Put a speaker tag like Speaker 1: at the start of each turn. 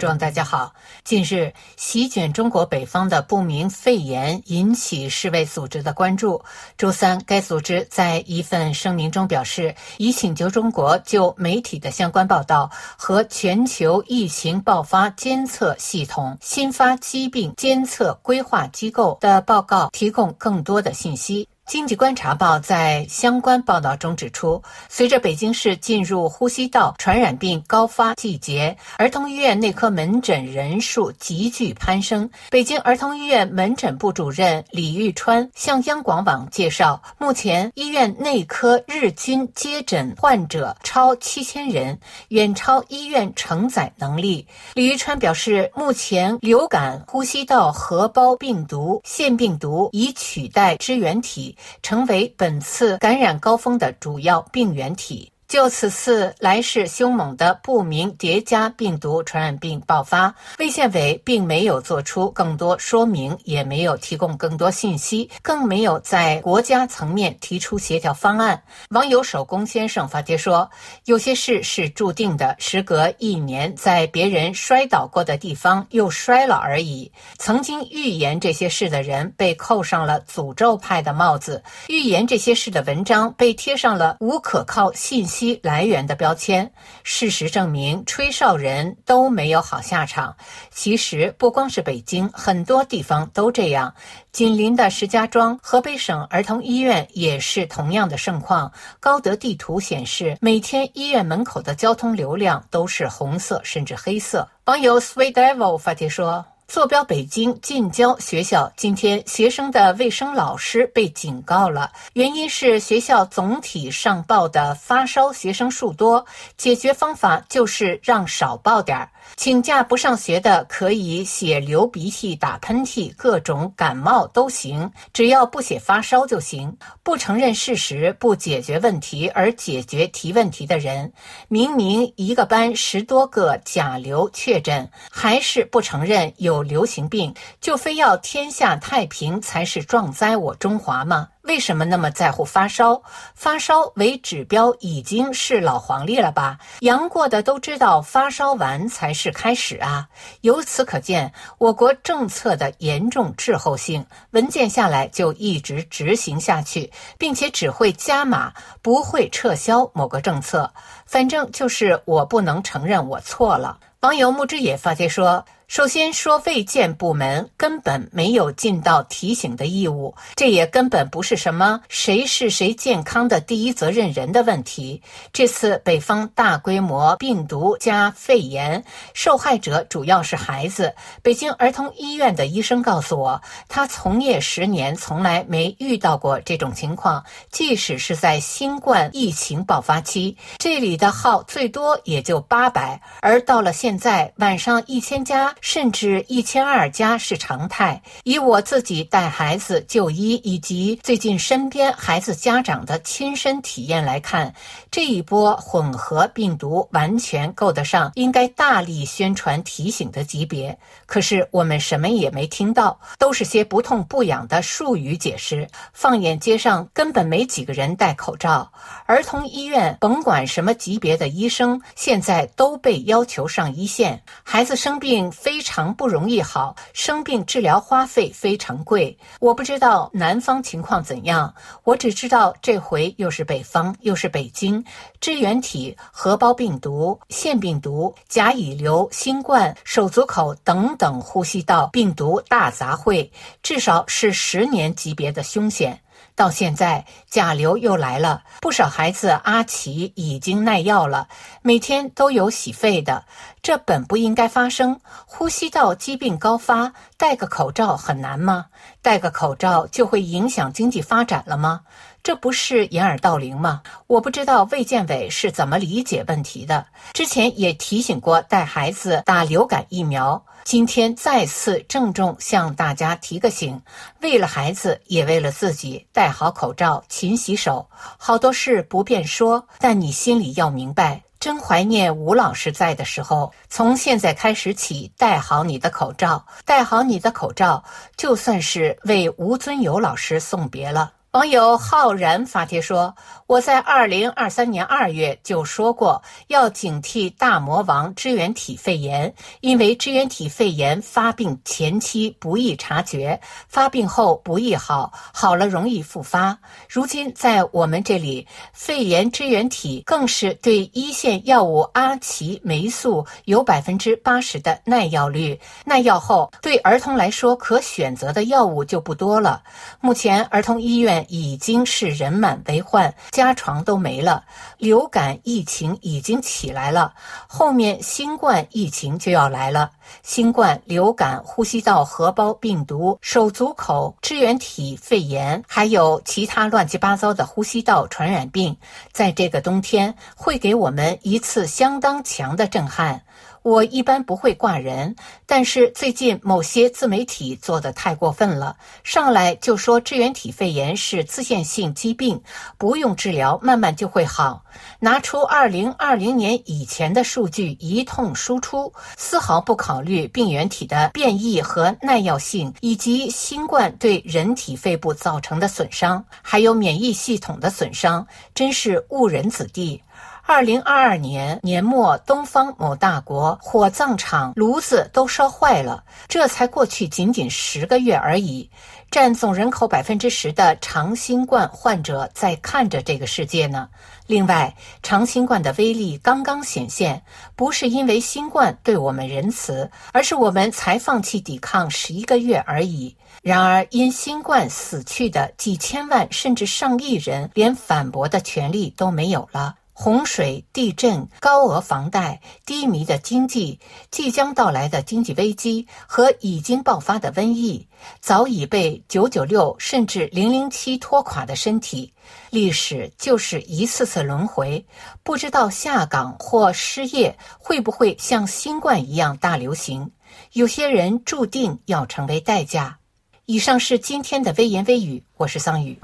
Speaker 1: 众，大家好。近日，席卷中国北方的不明肺炎引起世卫组织的关注。周三，该组织在一份声明中表示，已请求中国就媒体的相关报道和全球疫情爆发监测系统新发疾病监测规划机构的报告提供更多的信息。经济观察报在相关报道中指出，随着北京市进入呼吸道传染病高发季节，儿童医院内科门诊人数急剧攀升。北京儿童医院门诊部主任李玉川向央广网介绍，目前医院内科日均接诊患者超七千人，远超医院承载能力。李玉川表示，目前流感、呼吸道合胞病毒、腺病毒已取代支原体。成为本次感染高峰的主要病原体。就此次来势凶猛的不明叠加病毒传染病爆发，卫健委并没有做出更多说明，也没有提供更多信息，更没有在国家层面提出协调方案。网友手工先生发帖说：“有些事是注定的，时隔一年，在别人摔倒过的地方又摔了而已。曾经预言这些事的人被扣上了诅咒派的帽子，预言这些事的文章被贴上了无可靠信息。”来源的标签，事实证明，吹哨人都没有好下场。其实不光是北京，很多地方都这样。紧邻的石家庄，河北省儿童医院也是同样的盛况。高德地图显示，每天医院门口的交通流量都是红色甚至黑色。网友 Sweet Devil 发帖说。坐标北京近郊学校，今天学生的卫生老师被警告了，原因是学校总体上报的发烧学生数多，解决方法就是让少报点儿。请假不上学的可以写流鼻涕、打喷嚏，各种感冒都行，只要不写发烧就行。不承认事实、不解决问题而解决提问题的人，明明一个班十多个甲流确诊，还是不承认有流行病，就非要天下太平才是壮哉我中华吗？为什么那么在乎发烧？发烧为指标已经是老黄历了吧？阳过的都知道，发烧完才是开始啊！由此可见，我国政策的严重滞后性，文件下来就一直执行下去，并且只会加码，不会撤销某个政策。反正就是我不能承认我错了。网友木之野发帖说。首先说，卫健部门根本没有尽到提醒的义务，这也根本不是什么谁是谁健康的第一责任人的问题。这次北方大规模病毒加肺炎，受害者主要是孩子。北京儿童医院的医生告诉我，他从业十年，从来没遇到过这种情况。即使是在新冠疫情爆发期，这里的号最多也就八百，而到了现在，晚上一千家。甚至一千二加是常态。以我自己带孩子就医，以及最近身边孩子家长的亲身体验来看，这一波混合病毒完全够得上应该大力宣传提醒的级别。可是我们什么也没听到，都是些不痛不痒的术语解释。放眼街上，根本没几个人戴口罩。儿童医院甭管什么级别的医生，现在都被要求上一线。孩子生病非。非常不容易好，生病治疗花费非常贵。我不知道南方情况怎样，我只知道这回又是北方，又是北京，支原体、合胞病毒、腺病毒、甲乙流、新冠、手足口等等呼吸道病毒大杂烩，至少是十年级别的凶险。到现在，甲流又来了，不少孩子阿奇已经耐药了，每天都有洗肺的，这本不应该发生。呼吸道疾病高发，戴个口罩很难吗？戴个口罩就会影响经济发展了吗？这不是掩耳盗铃吗？我不知道卫健委是怎么理解问题的。之前也提醒过带孩子打流感疫苗。今天再次郑重向大家提个醒：为了孩子，也为了自己，戴好口罩，勤洗手。好多事不便说，但你心里要明白。真怀念吴老师在的时候。从现在开始起，戴好你的口罩，戴好你的口罩，就算是为吴尊友老师送别了。网友浩然发帖说：“我在二零二三年二月就说过，要警惕大魔王支原体肺炎，因为支原体肺炎发病前期不易察觉，发病后不易好，好了容易复发。如今在我们这里，肺炎支原体更是对一线药物阿奇霉素有百分之八十的耐药率，耐药后对儿童来说可选择的药物就不多了。目前儿童医院。”已经是人满为患，家床都没了。流感疫情已经起来了，后面新冠疫情就要来了。新冠、流感、呼吸道合胞病毒、手足口支原体肺炎，还有其他乱七八糟的呼吸道传染病，在这个冬天会给我们一次相当强的震撼。我一般不会挂人，但是最近某些自媒体做的太过分了，上来就说支原体肺炎是自限性疾病，不用治疗，慢慢就会好。拿出二零二零年以前的数据一通输出，丝毫不考虑病原体的变异和耐药性，以及新冠对人体肺部造成的损伤，还有免疫系统的损伤，真是误人子弟。二零二二年年末，东方某大国火葬场炉子都烧坏了，这才过去仅仅十个月而已。占总人口百分之十的长新冠患者在看着这个世界呢。另外，长新冠的威力刚刚显现，不是因为新冠对我们仁慈，而是我们才放弃抵抗十一个月而已。然而，因新冠死去的几千万甚至上亿人，连反驳的权利都没有了。洪水、地震、高额房贷、低迷的经济、即将到来的经济危机和已经爆发的瘟疫，早已被九九六甚至零零七拖垮的身体，历史就是一次次轮回。不知道下岗或失业会不会像新冠一样大流行？有些人注定要成为代价。以上是今天的微言微语，我是桑宇。